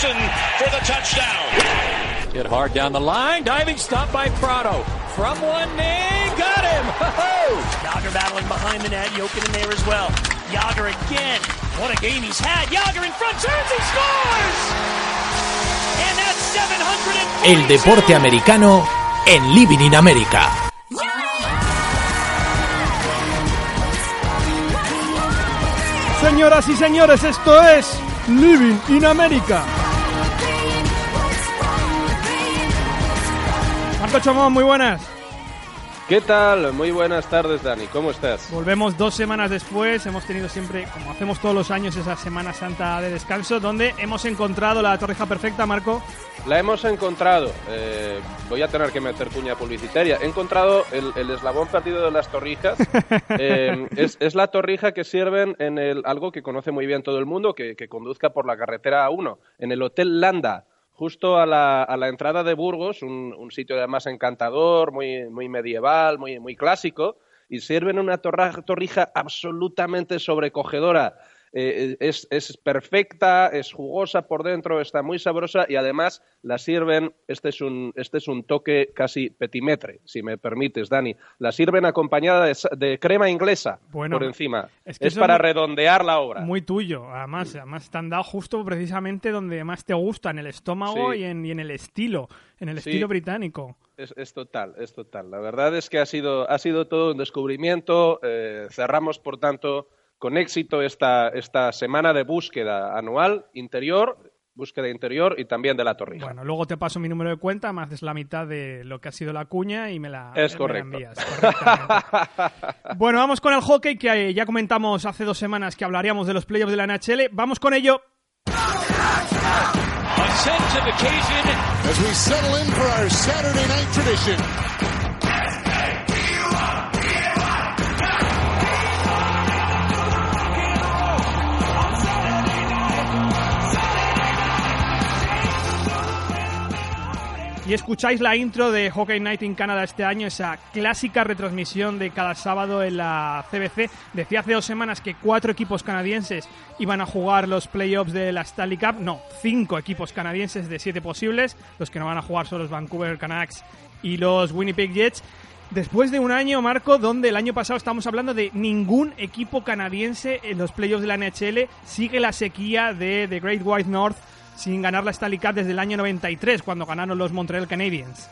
That's recovered by Malik Jackson for the touchdown. Hit hard down the line. Diving stop by Prado. From one knee. Got him. Yager battling behind the net. Jokin in there as well. Yager again. What a game he's had. Yager in front. Turns. He scores. And that's 700. El deporte americano en Living in America. Señoras y señores, esto es Living in America. Marco Chamón, muy buenas. ¿Qué tal? Muy buenas tardes, Dani. ¿Cómo estás? Volvemos dos semanas después. Hemos tenido siempre, como hacemos todos los años, esa Semana Santa de descanso, donde hemos encontrado la torreja perfecta, Marco. La hemos encontrado. Eh, voy a tener que meter cuña publicitaria. He encontrado el, eslabón perdido de las torrijas. Eh, es, la torrija que sirven en el, algo que conoce muy bien todo el mundo, que, que conduzca por la carretera A1, en el Hotel Landa justo a la, a la entrada de Burgos, un, sitio además encantador, muy, muy medieval, muy, muy clásico, y sirven una torrija absolutamente sobrecogedora eh, es, es, perfecta, es jugosa por dentro, está muy sabrosa y además la sirven, este es un, este es un toque casi petimetre, si me permites, Dani, la sirven acompañada de, crema inglesa por encima. Es, para redondear la obra. Muy tuyo, además, además están dado justo precisamente donde más te gusta, en el estómago y, en, y, en, el estilo, en el estilo británico. Es, es, total, es total. La verdad es que ha sido, ha sido todo un descubrimiento. Eh, cerramos, por tanto, con éxito esta, esta semana de búsqueda anual interior, búsqueda interior y también de la torrija. Bueno, luego te paso mi número de cuenta, más es la mitad de lo que ha sido la cuña y me la, es envías. bueno, vamos con el hockey que ya comentamos hace dos semanas que hablaríamos de los playoffs de la NHL. Vamos con ello. Y escucháis la intro de Hockey Night in Canada este año, esa clásica retransmisión de cada sábado en la CBC. Decía hace dos semanas que cuatro equipos canadienses iban a jugar los playoffs de la Stanley Cup. No, cinco equipos canadienses de siete posibles. Los que no van a jugar son los Vancouver Canucks y los Winnipeg Jets. Después de un año, Marco, donde el año pasado estamos hablando de ningún equipo canadiense en los playoffs de la NHL, sigue la sequía de The Great White North sin ganar la Stanley desde el año 93, cuando ganaron los Montreal Canadiens.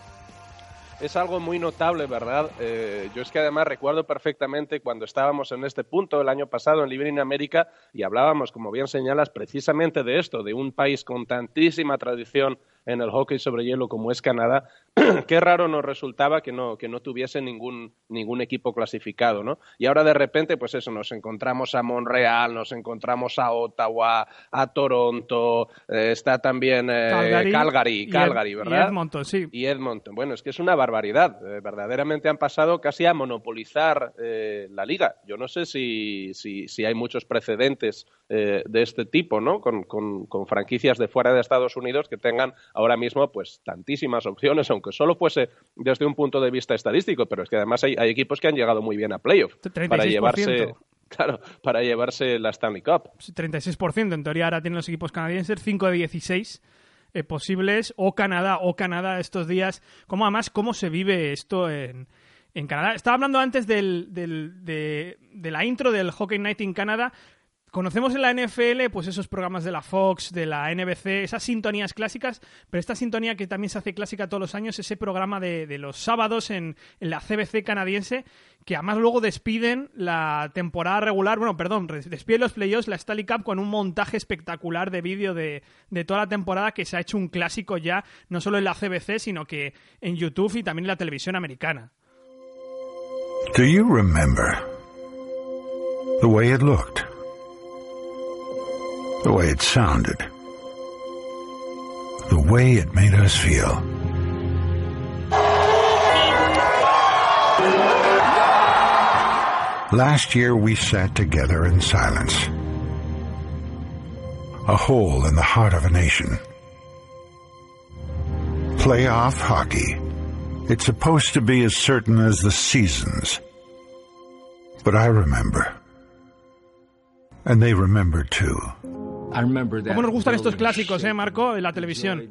Es algo muy notable, ¿verdad? Eh, yo es que además recuerdo perfectamente cuando estábamos en este punto el año pasado en Libre América y hablábamos, como bien señalas, precisamente de esto, de un país con tantísima tradición en el hockey sobre hielo como es Canadá, qué raro nos resultaba que no, que no tuviese ningún, ningún equipo clasificado, ¿no? Y ahora de repente, pues eso, nos encontramos a Montreal, nos encontramos a Ottawa, a Toronto, eh, está también eh, Calgary, Calgary, ¿verdad? Y Edmonton, sí. Y Edmonton. Bueno, es que es una barbaridad. Eh, verdaderamente han pasado casi a monopolizar la liga. Yo no sé si, si, si hay muchos precedentes de este tipo, ¿no? Con, con, con franquicias de fuera de Estados Unidos que tengan ahora mismo pues tantísimas opciones, aunque solo fuese desde un punto de vista estadístico, pero es que además hay, equipos que han llegado muy bien a playoff para llevarse Claro, para llevarse la Stanley Cup. 36%, en teoría ahora tienen los equipos canadienses, 5 de 16 eh, posibles, o Canadá, o Canadá estos días. ¿Cómo además, cómo se vive esto en, en Canadá? Estaba hablando antes del, del, de, de, la intro del Hockey Night in Canada, Conocemos en la NFL pues esos programas de la Fox, de la NBC, esas sintonías clásicas, pero esta sintonía que también se hace clásica todos los años, ese programa de, los sábados en, la CBC canadiense, que además luego despiden la temporada regular, bueno, perdón, despiden los playoffs, la Stanley Cup con un montaje espectacular de vídeo de, toda la temporada que se ha hecho un clásico ya, no solo en la CBC, sino que en YouTube y también en la televisión americana. Do you remember the way? The way it sounded, the way it made us feel. Last year we sat together in silence. A hole in the heart of a nation. Playoff hockey. It's supposed to be as certain as the seasons. But I remember. And they remember too. ¿Cómo nos gustan estos clásicos, eh, Marco, de la televisión?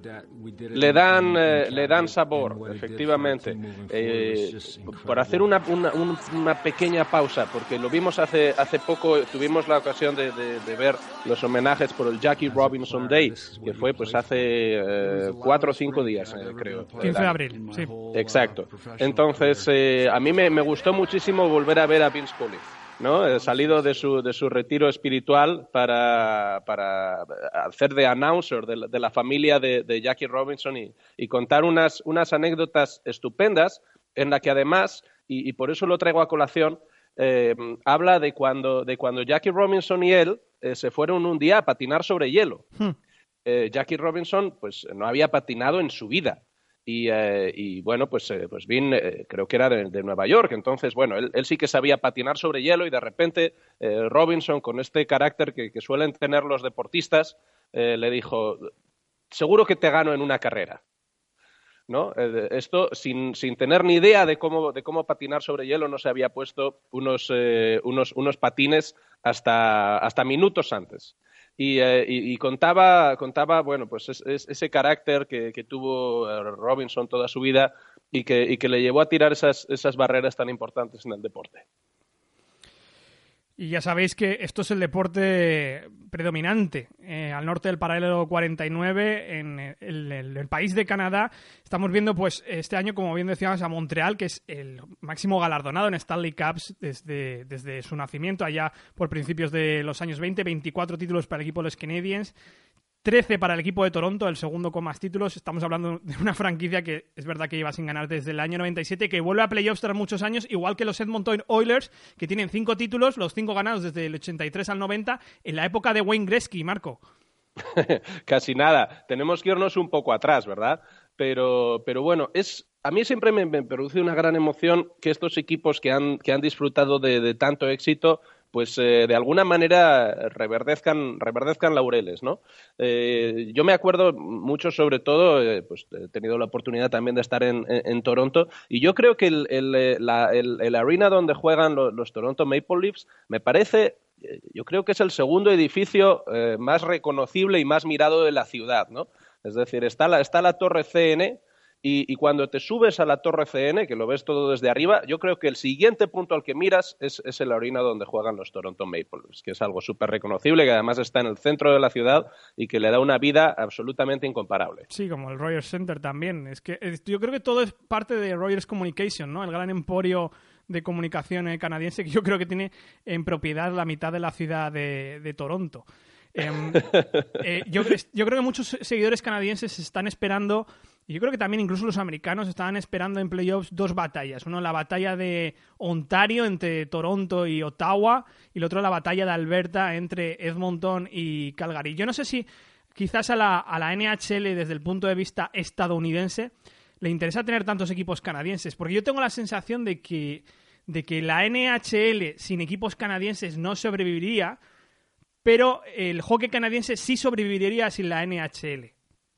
Le dan, eh, le dan sabor, efectivamente. Eh, por hacer una, una, una, pequeña pausa, porque lo vimos hace, hace poco, tuvimos la ocasión de, de, ver los homenajes por el Jackie Robinson Day, que fue pues hace eh, cuatro o cinco días, eh, creo. 15 de abril, sí. Exacto. Entonces, eh, a mí me, me, gustó muchísimo volver a ver a Vince Scully. ¿No? salido de su, de su retiro espiritual para, para hacer de announcer de la, de la familia de, de, Jackie Robinson y, y contar unas, unas, anécdotas estupendas en la que además, y, y por eso lo traigo a colación, eh, habla de cuando, de cuando Jackie Robinson y él eh, se fueron un día a patinar sobre hielo. Hmm. Eh, Jackie Robinson pues no había patinado en su vida y, eh, y, bueno, pues, eh, pues Vin eh, creo que era de, de, Nueva York, entonces bueno, él, sí que sabía patinar sobre hielo y de repente Robinson, con este carácter que, que suelen tener los deportistas, le dijo, seguro que te gano en una carrera. ¿No? Esto sin, sin, tener ni idea de cómo, de cómo, patinar sobre hielo, no se había puesto unos, unos, unos patines hasta, hasta minutos antes. Y, eh, y, contaba, contaba, bueno, pues es, es ese carácter que, que, tuvo eh, Robinson toda su vida y que, y que le llevó a tirar esas, esas barreras tan importantes en el deporte. Y ya sabéis que esto es el deporte predominante eh, al norte del paralelo 49, en el, el, el, país de Canadá. Estamos viendo, pues, este año, como bien decíamos, a Montreal, que es el máximo galardonado en Stanley Cups desde, desde su nacimiento, allá por principios de los años 20, 24 títulos para el equipo de los Canadiens. 13 para el equipo de Toronto, el segundo con más títulos. Estamos hablando de una franquicia que es verdad que lleva sin ganar desde el año 97, que vuelve a playoffs tras muchos años, igual que los Edmonton Oilers, que tienen cinco títulos, los cinco ganados desde el 83 al 90, en la época de Wayne Gretzky, Marco. Casi nada. Tenemos que irnos un poco atrás, ¿verdad? Pero, pero bueno, es, a mí siempre me, produce una gran emoción que estos equipos que han, que han disfrutado de tanto éxito pues eh, de alguna manera reverdezcan, reverdezcan laureles, ¿no? Eh, yo me acuerdo mucho, sobre todo, eh, pues he tenido la oportunidad también de estar en, Toronto, y yo creo que el, el, la, el, arena donde juegan los, los, Toronto Maple Leafs me parece yo creo que es el segundo edificio eh, más reconocible y más mirado de la ciudad, ¿no? Es decir, está la, está la torre CN, y, y, cuando te subes a la torre CN, que lo ves todo desde arriba, yo creo que el siguiente punto al que miras es, es el arena donde juegan los Toronto Maple Leafs, que es algo súper reconocible, que además está en el centro de la ciudad y que le da una vida absolutamente incomparable. Sí, como el Rogers Center también. Es que es, yo creo que todo es parte de Rogers Communication, ¿no? El gran emporio de comunicación canadiense que yo creo que tiene en propiedad la mitad de la ciudad de, de Toronto. Eh, eh, yo, yo creo que muchos seguidores canadienses están esperando yo creo que también incluso los americanos estaban esperando en playoffs dos batallas. Uno, la batalla de Ontario entre Toronto y Ottawa, y el otro, la batalla de Alberta entre Edmonton y Calgary. Yo no sé si quizás a la, a la NHL, desde el punto de vista estadounidense, le interesa tener tantos equipos canadienses, porque yo tengo la sensación de que, de que la NHL sin equipos canadienses no sobreviviría, pero el hockey canadiense sí sobreviviría sin la NHL.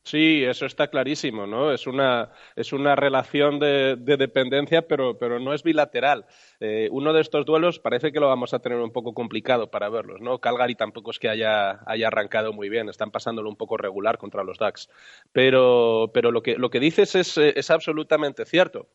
Sí, eso está clarísimo, ¿no? Es una, es una relación de, de dependencia, pero, pero, no es bilateral. Eh, uno de estos duelos parece que lo vamos a tener un poco complicado para verlos, ¿no? Calgary tampoco es que haya, haya arrancado muy bien, están pasándolo un poco regular contra los Ducks. Pero, pero lo, que, lo que dices es, es absolutamente cierto.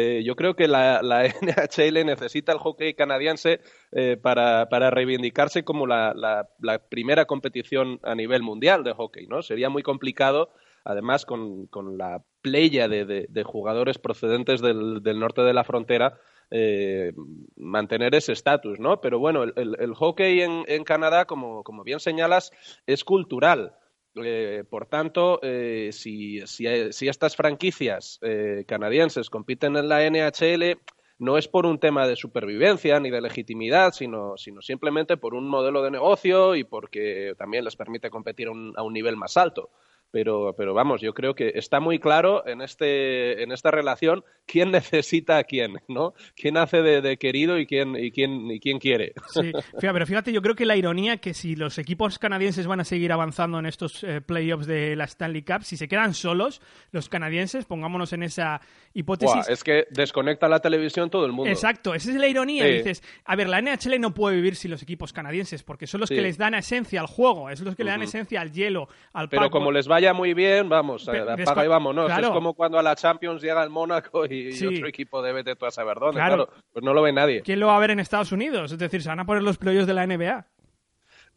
Eh, yo creo que la, NHL necesita el hockey canadiense eh, para, para, reivindicarse como la, la, la, primera competición a nivel mundial de hockey, ¿no? Sería muy complicado, además, con, con la playa de, de, de, jugadores procedentes del, del, norte de la frontera, eh, mantener ese estatus, ¿no? Pero bueno, el, el, el hockey en, en Canadá, como, como bien señalas, es cultural. Eh, por tanto, eh, si, si, estas franquicias eh, canadienses compiten en la NHL, no es por un tema de supervivencia ni de legitimidad, sino, simplemente por un modelo de negocio y porque también les permite competir un, a un nivel más alto. Pero, pero vamos, yo creo que está muy claro en, este, en esta relación quién necesita a quién, ¿no? Quién hace de, querido y quién, y, quién, y quién quiere. Sí, pero fíjate, yo creo que la ironía que si los equipos canadienses van a seguir avanzando en estos eh, playoffs de la Stanley Cup, si se quedan solos, los canadienses, pongámonos en esa hipótesis... es que desconecta la televisión todo el mundo. Exacto, esa es la ironía. Dices, a ver, la NHL no puede vivir sin los equipos canadienses, porque son los que les dan esencia al juego, es los que le dan esencia al hielo, al Pero como les vaya muy bien, vamos, apaga y vámonos. Es como cuando a la Champions llega el Mónaco y, otro equipo debe de a saber dónde. Claro. pues no lo ve nadie. ¿Quién lo va a ver en Estados Unidos? Es decir, se van a poner los playoffs de la NBA.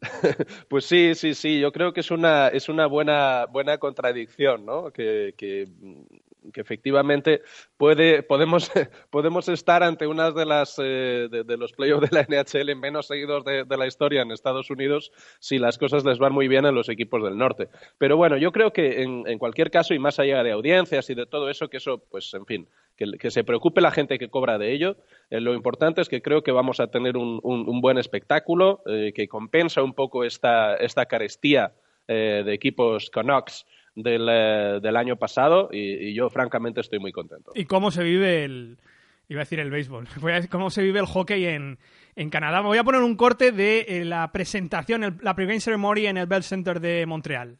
pues sí, sí, sí. Yo creo que es una, es una buena, buena contradicción, ¿no? Que, que que efectivamente puede, podemos, podemos estar ante una de las eh, de, los playoffs de la NHL menos seguidos de, la historia en Estados Unidos si las cosas les van muy bien en los equipos del norte. Pero bueno, yo creo que en, en cualquier caso, y más allá de audiencias y de todo eso, que eso, pues en fin, que, se preocupe la gente que cobra de ello. Eh, lo importante es que creo que vamos a tener un, un, buen espectáculo eh, que compensa un poco esta, esta carestía de equipos Canucks del, eh, del año pasado y, yo francamente estoy muy contento. ¿Y cómo se vive el, iba a decir el béisbol, cómo se vive el hockey en, en Canadá? voy a poner un corte de eh, la presentación, la pre ceremony en el Bell Center de Montreal.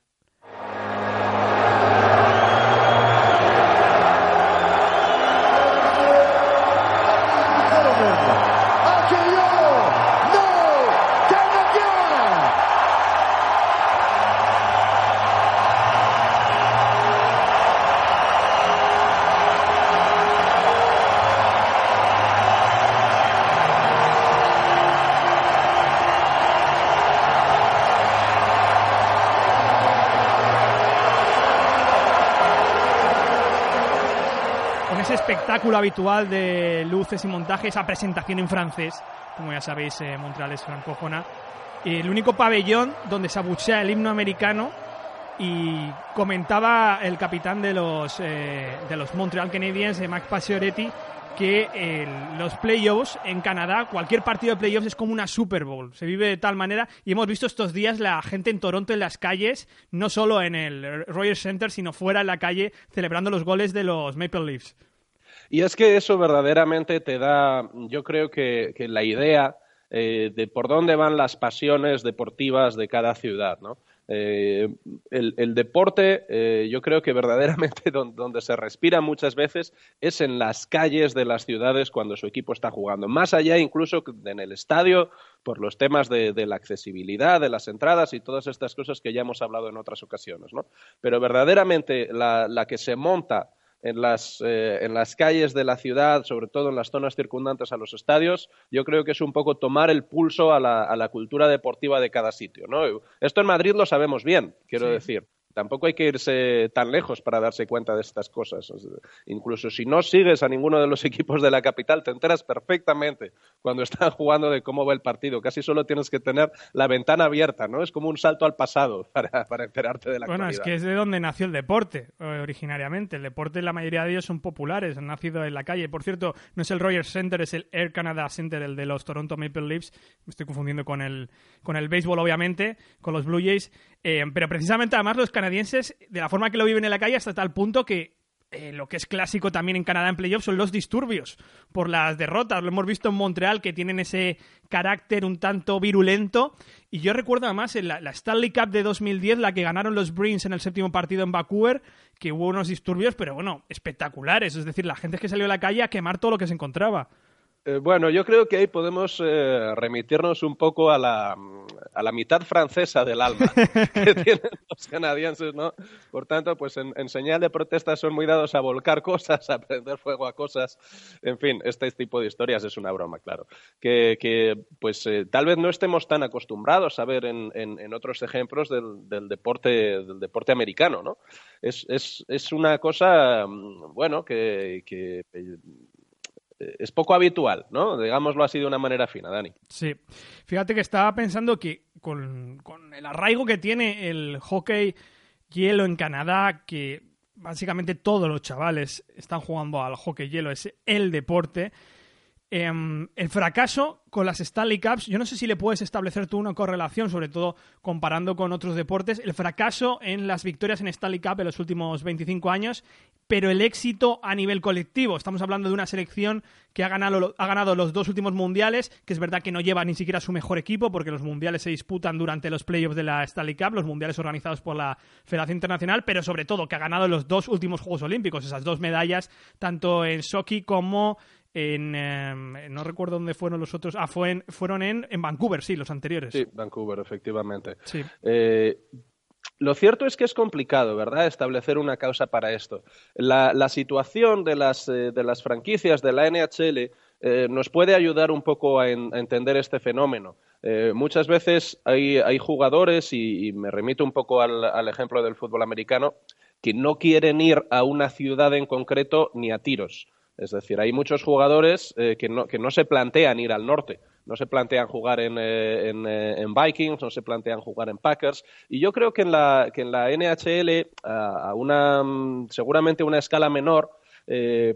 Espectáculo habitual de luces y montajes, esa presentación en francés, como ya sabéis, eh, Montreal es francófona. El único pabellón donde se abuchea el himno americano y comentaba el capitán de los, eh, de los Montreal Canadiens, eh, Max Pacioretty, que los playoffs en Canadá, cualquier partido de playoffs es como una Super Bowl. Se vive de tal manera y hemos visto estos días la gente en Toronto en las calles, no solo en el Royal Center, sino fuera en la calle, celebrando los goles de los Maple Leafs. Y es que eso verdaderamente te da, yo creo que, la idea eh, de por dónde van las pasiones deportivas de cada ciudad, ¿no? Eh, el, deporte, eh, yo creo que verdaderamente donde, se respira muchas veces es en las calles de las ciudades cuando su equipo está jugando. Más allá incluso en el estadio, por los temas de, la accesibilidad, de las entradas y todas estas cosas que ya hemos hablado en otras ocasiones. ¿no? Pero verdaderamente la que se monta en las, eh, en las calles de la ciudad, sobre todo en las zonas circundantes a los estadios, yo creo que es un poco tomar el pulso a la, a la cultura deportiva de cada sitio. ¿no? Esto en Madrid lo sabemos bien, quiero decir. Tampoco hay que irse tan lejos para darse cuenta de estas cosas. Incluso si no sigues a ninguno de los equipos de la capital, te enteras perfectamente cuando están jugando de cómo va el partido. Casi solo tienes que tener la ventana abierta, ¿no? Es como un salto al pasado para, para enterarte de la Bueno, es que es de donde nació el deporte eh, originariamente. El deporte, la mayoría de ellos son populares, han nacido en la calle. Por cierto, no es el Rogers Center, es el Air Canada Center, el de los Toronto Maple Leafs. Me estoy confundiendo con el, con el béisbol, obviamente, con los Blue Jays. Eh, pero precisamente, además, los canadienses, de la forma que lo viven en la calle, hasta tal punto que eh, lo que es clásico también en Canadá en playoffs son los disturbios por las derrotas. Lo hemos visto en Montreal, que tienen ese carácter un tanto virulento. Y yo recuerdo además en la, Stanley Cup de 2010, la que ganaron los Bruins en el séptimo partido en Vancouver, que hubo unos disturbios, pero bueno, espectaculares. Es decir, la gente que salió a la calle a quemar todo lo que se encontraba. Eh, bueno, yo creo que ahí podemos remitirnos un poco a la, a la mitad francesa del alma que tienen los canadienses, ¿no? Por tanto, pues en, señal de protesta son muy dados a volcar cosas, a prender fuego a cosas. En fin, este tipo de historias es una broma, claro. Que, que pues eh, tal vez no estemos tan acostumbrados a ver en, en, otros ejemplos del, del, deporte, del deporte americano, ¿no? Es, es, es una cosa, mm, bueno, que, que es poco habitual, ¿no? Digámoslo así de una manera fina, Dani. Sí. Fíjate que estaba pensando que con, el arraigo que tiene el hockey hielo en Canadá, que básicamente todos los chavales están jugando al hockey hielo, es el deporte. Em, el fracaso con las Stanley Cups, yo no sé si le puedes establecer tú una correlación, sobre todo comparando con otros deportes, el fracaso en las victorias en Stanley Cup en los últimos 25 años, pero el éxito a nivel colectivo. Estamos hablando de una selección que ha ganado, ha ganado los dos últimos mundiales, que es verdad que no lleva ni siquiera su mejor equipo, porque los mundiales se disputan durante los playoffs de la Stanley Cup, los mundiales organizados por la Federación Internacional, pero sobre todo que ha ganado los dos últimos Juegos Olímpicos, esas dos medallas, tanto en Sochi como en em, no recuerdo dónde fueron los otros ah fue fueron en, en Vancouver sí los anteriores sí Vancouver efectivamente sí eh, lo cierto es que es complicado, ¿verdad?, establecer una causa para esto. La, la situación de las, eh, de las, franquicias de la NHL eh, nos puede ayudar un poco a, en, a entender este fenómeno. Eh, muchas veces hay, hay jugadores, y, y, me remito un poco al, al ejemplo del fútbol americano, que no quieren ir a una ciudad en concreto ni a tiros. Es decir, hay muchos jugadores eh, que, no, que, no, se plantean ir al norte, no se plantean jugar en, eh, en, eh, en, Vikings, no se plantean jugar en Packers. Y yo creo que en la, que en la NHL, a una, seguramente a una escala menor,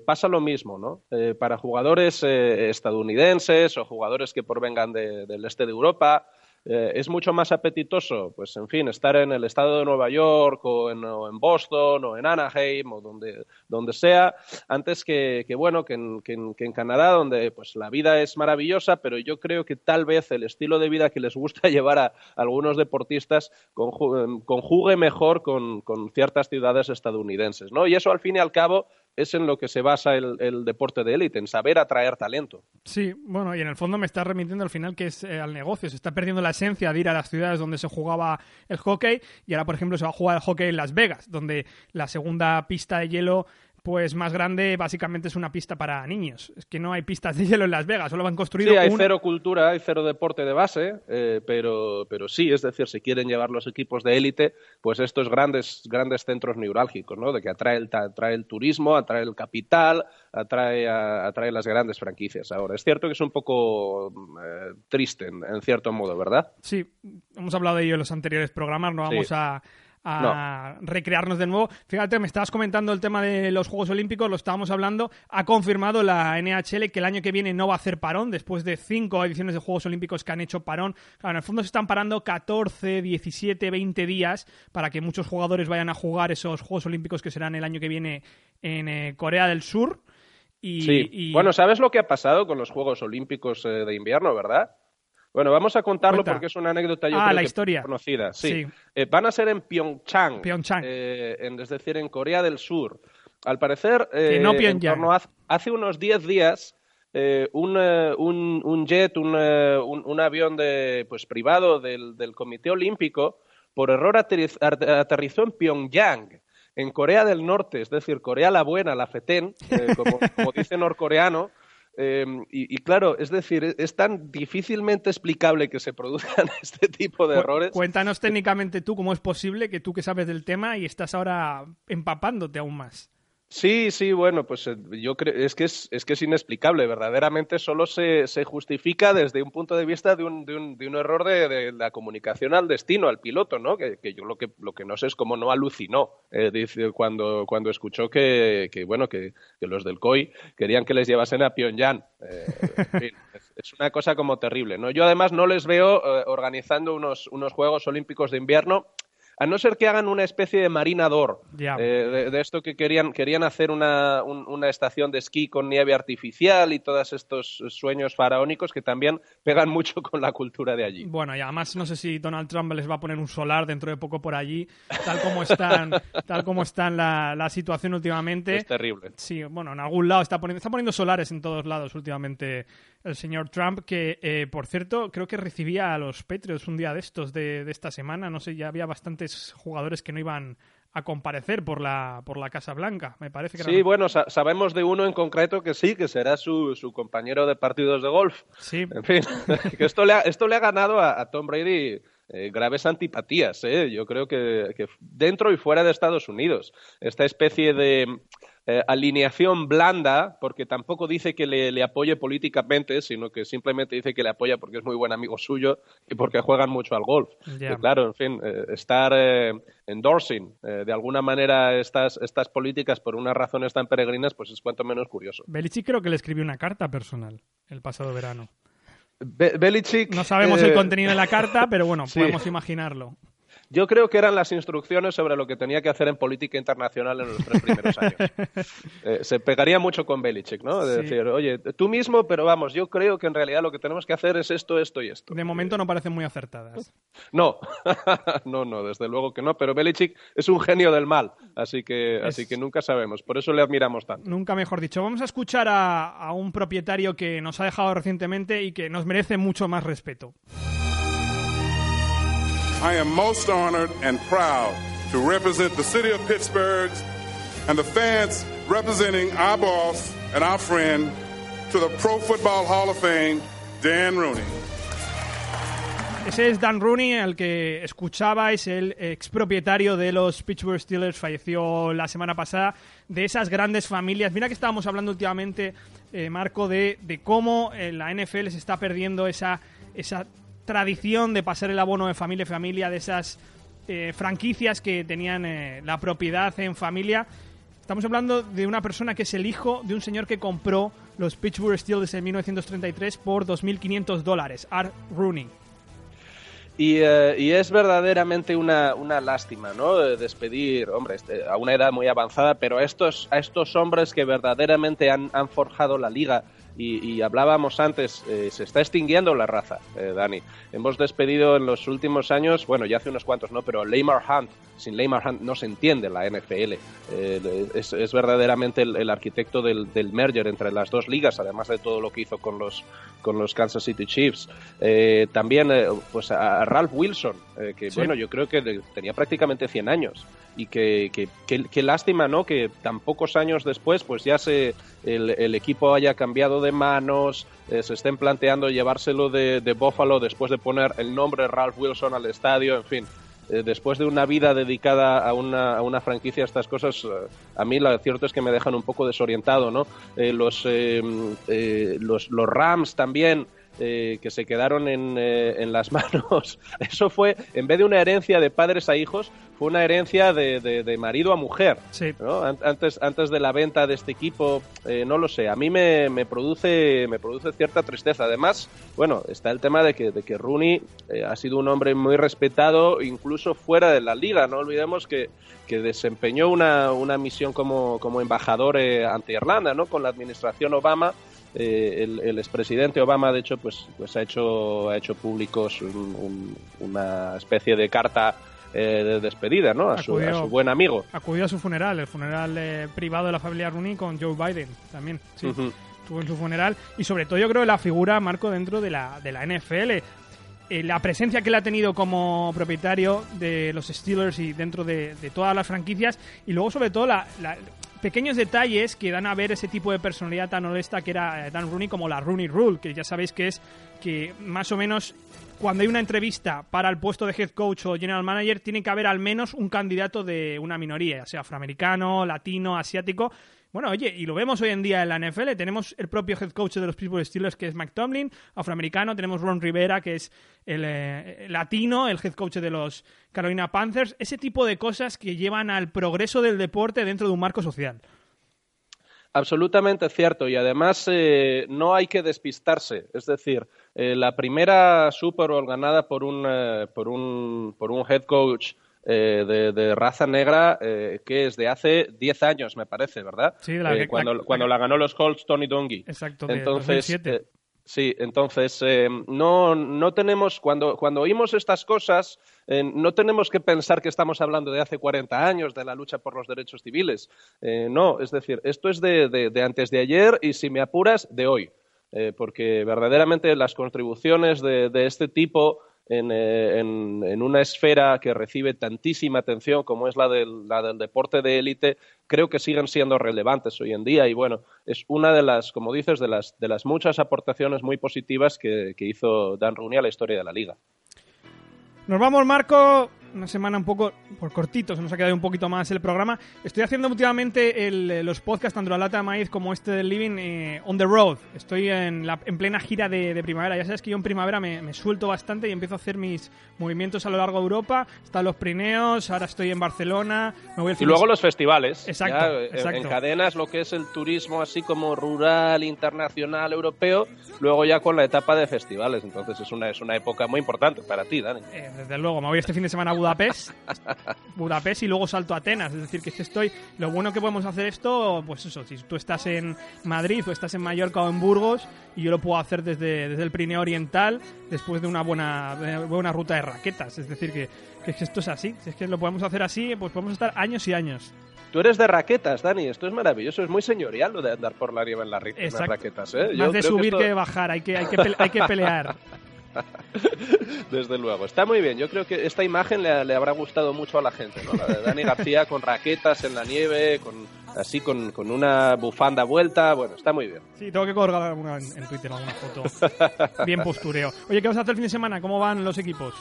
pasa lo mismo, ¿no? Para jugadores estadounidenses o jugadores que provengan de, del este de Europa, eh, es mucho más apetitoso, pues en fin, estar en el estado de Nueva York o en, Boston o en Anaheim o donde, donde sea, antes que, que bueno, que en, que, en, Canadá, donde pues la vida es maravillosa, pero yo creo que tal vez el estilo de vida que les gusta llevar a, algunos deportistas conjugue mejor con, con, ciertas ciudades estadounidenses, ¿no? Y eso al fin y al cabo es en lo que se basa el, deporte de élite, en saber atraer talento. Sí, bueno, y en el fondo me está remitiendo al final que es eh, al negocio, se está perdiendo la esencia de ir a las ciudades donde se jugaba el hockey y ahora, por ejemplo, se va a jugar el hockey en Las Vegas, donde la segunda pista de hielo pues más grande básicamente es una pista para niños. Es que no hay pistas de hielo en Las Vegas, solo han construido. Sí, hay una... cero cultura, hay cero deporte de base, eh, pero, pero sí, es decir, si quieren llevar los equipos de élite, pues estos grandes, grandes centros neurálgicos, ¿no? De que atrae el, atrae el turismo, atrae el capital, atrae, a, atrae las grandes franquicias. Ahora, es cierto que es un poco eh, triste, en, en, cierto modo, ¿verdad? Sí, hemos hablado de ello en los anteriores programas, no vamos sí. a a no. recrearnos de nuevo. Fíjate, me estabas comentando el tema de los Juegos Olímpicos, lo estábamos hablando. Ha confirmado la NHL que el año que viene no va a hacer parón, después de cinco ediciones de Juegos Olímpicos que han hecho parón. Claro, en el fondo se están parando 14, 17, 20 días para que muchos jugadores vayan a jugar esos Juegos Olímpicos que serán el año que viene en eh, Corea del Sur. Y, sí. y... Bueno, ¿sabes lo que ha pasado con los Juegos Olímpicos eh, de invierno, verdad? Bueno, vamos a contarlo Cuenta. porque es una anécdota yo ah, creo la que historia. conocida. Sí. sí. Eh, van a ser en Pyeongchang, Pyeongchang. Eh, en, es decir, en Corea del Sur. Al parecer, eh, no en torno a, hace unos 10 días, eh, un, un, un, jet, un, un, un, avión de, pues, privado del, del, Comité Olímpico, por error aterriz, aterrizó en Pyongyang, en Corea del Norte, es decir, Corea la buena, la FETEN, eh, como, como dice norcoreano. Eh, y, y, claro, es decir, es, es, tan difícilmente explicable que se produzcan este tipo de errores. Cuéntanos técnicamente tú cómo es posible que tú que sabes del tema y estás ahora empapándote aún más. Sí, sí, bueno, pues eh, yo creo es que es, es que es inexplicable, verdaderamente solo se, se justifica desde un punto de vista de un, de un, de un error de, de, la comunicación al destino, al piloto, ¿no? Que, que yo lo que, lo que no sé es cómo no alucinó eh, dice, cuando, cuando escuchó que, que bueno, que, que, los del COI querían que les llevasen a Pyongyang. Eh, en fin, es, una cosa como terrible, ¿no? Yo además no les veo organizando unos, unos Juegos Olímpicos de invierno a no ser que hagan una especie de marinador yeah. eh, de, de, esto que querían, querían hacer una, un, una, estación de esquí con nieve artificial y todos estos sueños faraónicos que también pegan mucho con la cultura de allí. Bueno, y además no sé si Donald Trump les va a poner un solar dentro de poco por allí, tal como están, tal como está la, la, situación últimamente. Es terrible. Sí, bueno, en algún lado está poniendo, está poniendo solares en todos lados últimamente el señor Trump, que eh, por cierto creo que recibía a los Patriots un día de estos de, de esta semana, no sé, ya había bastantes jugadores que no iban a comparecer por la, por la Casa Blanca, me parece que Sí, era... bueno, sa sabemos de uno en concreto que sí, que será su, su compañero de partidos de golf. Sí. En fin, que esto le ha, esto le ha ganado a, a Tom Brady eh, graves antipatías, ¿eh? yo creo que, que, dentro y fuera de Estados Unidos. Esta especie de, eh, alineación blanda, porque tampoco dice que le, apoye políticamente, sino que simplemente dice que le apoya porque es muy buen amigo suyo y porque juegan mucho al golf. claro, en fin, eh, estar eh, endorsing de alguna manera estas, estas políticas por unas razones tan peregrinas, pues es cuanto menos curioso. Belichick creo que le escribió una carta personal el pasado verano. Belichick. No sabemos el contenido de la carta, pero bueno, podemos imaginarlo. Yo creo que eran las instrucciones sobre lo que tenía que hacer en política internacional en los tres primeros años. Eh, se pegaría mucho con Belichick, ¿no? De decir, oye, tú mismo, pero vamos, yo creo que en realidad lo que tenemos que hacer es esto, esto y esto. De momento no parecen muy acertadas. No, no, no, desde luego que no, pero Belichick es un genio del mal, así que, así que nunca sabemos, por eso le admiramos tanto. Nunca mejor dicho. Vamos a escuchar a un propietario que nos ha dejado recientemente y que nos merece mucho más respeto. I am most honored and proud to represent the city of Pittsburgh and the fans representing our boss and our friend to the Pro Football Hall of Fame, Dan Rooney. Ese es Dan Rooney, el que escuchabais, el expropietario de los Pittsburgh Steelers, falleció la semana pasada, de esas grandes familias. Mira que estábamos hablando últimamente, eh, Marco, de, de cómo eh, la NFL se está perdiendo esa, esa tradición de pasar el abono de familia a familia, de esas eh, franquicias que tenían eh, la propiedad en familia. Estamos hablando de una persona que es el hijo de un señor que compró los Pittsburgh Steelers en 1933 por 2.500 dólares, Art Rooney. Y, eh, y, es verdaderamente una, una lástima, ¿no? Despedir, hombre, este, a una edad muy avanzada, pero a estos, a estos hombres que verdaderamente han forjado la liga y, hablábamos antes, eh, se está extinguiendo la raza, eh, Dani. Hemos despedido en los últimos años, bueno, ya hace unos cuantos, ¿no? Pero Lamar Hunt, sin Lamar Hunt no se entiende la NFL. Eh, es, verdaderamente el, arquitecto del, merger entre las dos ligas, además de todo lo que hizo con los, con los Kansas City Chiefs. también, pues a Ralph Wilson, que bueno, yo creo que tenía prácticamente 100 años y que, que, lástima, ¿no? Que tan pocos años después, pues ya se el, equipo haya cambiado de manos, eh, se estén planteando llevárselo de, de, Buffalo después de poner el nombre Ralph Wilson al estadio, en fin. Eh, después de una vida dedicada a una, a una franquicia, estas cosas eh, a mí lo cierto es que me dejan un poco desorientado, ¿no? los, los, los Rams también, eh, que se quedaron en, eh, en, las manos. Eso fue, en vez de una herencia de padres a hijos, fue una herencia de, de, marido a mujer. Antes, antes de la venta de este equipo, eh, no lo sé, a mí me, me, produce, me produce cierta tristeza. Además, bueno, está el tema de que, de que Rooney ha sido un hombre muy respetado, incluso fuera de la liga. No olvidemos que, que desempeñó una, una misión como, como embajador ante Irlanda, ¿no? Con la administración Obama eh, el, expresidente Obama, de hecho, pues, pues ha hecho, ha hecho públicos una especie de carta eh, de despedida, ¿no? A su, buen amigo. Acudió a su funeral, el funeral eh, privado de la familia Rooney con Joe Biden también. Sí. Estuvo en su funeral y sobre todo yo creo la figura Marco dentro de la, de la NFL. la presencia que él ha tenido como propietario de los Steelers y dentro de, de todas las franquicias y luego sobre todo la, pequeños detalles que dan a ver ese tipo de personalidad tan honesta que era eh, Dan Rooney como la Rooney Rule, que ya sabéis que es que más o menos cuando hay una entrevista para el puesto de head coach o general manager tiene que haber al menos un candidato de una minoría, sea afroamericano, latino, asiático, bueno, oye, y lo vemos hoy en día en la NFL. Tenemos el propio head coach de los Pittsburgh Steelers, que es Mike Tomlin, afroamericano. Tenemos Ron Rivera, que es el eh, latino, el head coach de los Carolina Panthers. Ese tipo de cosas que llevan al progreso del deporte dentro de un marco social. Absolutamente cierto. Y además eh, no hay que despistarse. Es decir, eh, la primera Super Bowl ganada por un, por un, por un head coach eh, de, raza negra eh, que es de hace 10 años, me parece, ¿verdad? Sí, la, eh, cuando, la, cuando la ganó los Colts Tony Dungy. Exacto, entonces, sí, entonces no, no tenemos, cuando, cuando oímos estas cosas, no tenemos que pensar que estamos hablando de hace 40 años, de la lucha por los derechos civiles. no, es decir, esto es de, de, antes de ayer y si me apuras, de hoy. Porque verdaderamente las contribuciones de, este tipo eh, en, una esfera que recibe tantísima atención como es la del, deporte de élite, creo que siguen siendo relevantes hoy en día y bueno, es una de las, como dices, de las, de las muchas aportaciones muy positivas que, hizo Dan Rooney a la historia de la liga. Nos vamos, Marco. Una semana un poco por cortito, se nos ha quedado un poquito más el programa. Estoy haciendo últimamente el, eh, los podcasts, tanto la lata de maíz como este del Living, eh, on the road. Estoy en, la, en plena gira de, de primavera. Ya sabes que yo en primavera me, me, suelto bastante y empiezo a hacer mis movimientos a lo largo de Europa. Están los Prineos, ahora estoy en Barcelona. Me voy y luego los festivales. Exacto, ya, exacto. Encadenas lo que es el turismo así como rural, internacional, europeo, luego ya con la etapa de festivales. Entonces es una, es una época muy importante para ti, Dani. Eh, desde luego, me voy este fin de semana a Budapest. Budapest y luego salto a Atenas. Es decir, que es que estoy. Lo bueno que podemos hacer esto, pues eso, si tú estás en Madrid o estás en Mallorca o en Burgos, y yo lo puedo hacer desde, desde el Pirineo Oriental, después de una buena, de buena ruta de raquetas. Es decir, que, que esto es así. Si es que lo podemos hacer así, pues podemos estar años y años. Tú eres de raquetas, Dani. Esto es maravilloso. Es muy señorial lo de andar por la nieve en, la, en las raquetas. ¿eh? Más de subir que, esto... que, bajar. Hay que, hay que, hay que pelear. Desde luego, está muy bien. Yo creo que esta imagen le, le habrá gustado mucho a la gente, ¿no? La de Dani García con raquetas en la nieve, con así con, con, una bufanda vuelta. Bueno, está muy bien. Sí, tengo que colgar alguna en, en Twitter alguna foto. bien postureo. Oye, ¿qué vas a hacer el fin de semana? ¿Cómo van los equipos?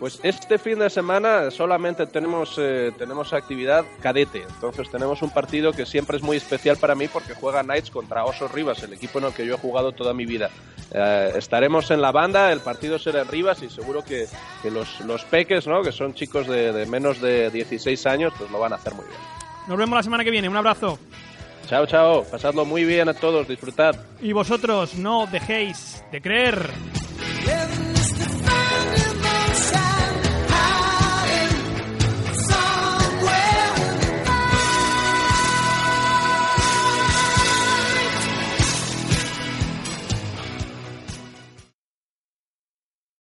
Pues este fin de semana solamente tenemos, eh, tenemos actividad cadete. Entonces tenemos un partido que siempre es muy especial para mí porque juega Knights contra Osos Rivas, el equipo en el que yo he jugado toda mi vida. Eh, estaremos en la banda, el partido será en Rivas y seguro que, que los, los peques, ¿no? que son chicos de, de menos de 16 años, pues lo van a hacer muy bien. Nos vemos la semana que viene. Un abrazo. Chao, chao. Pasadlo muy bien a todos. Disfrutad. Y vosotros no dejéis de creer.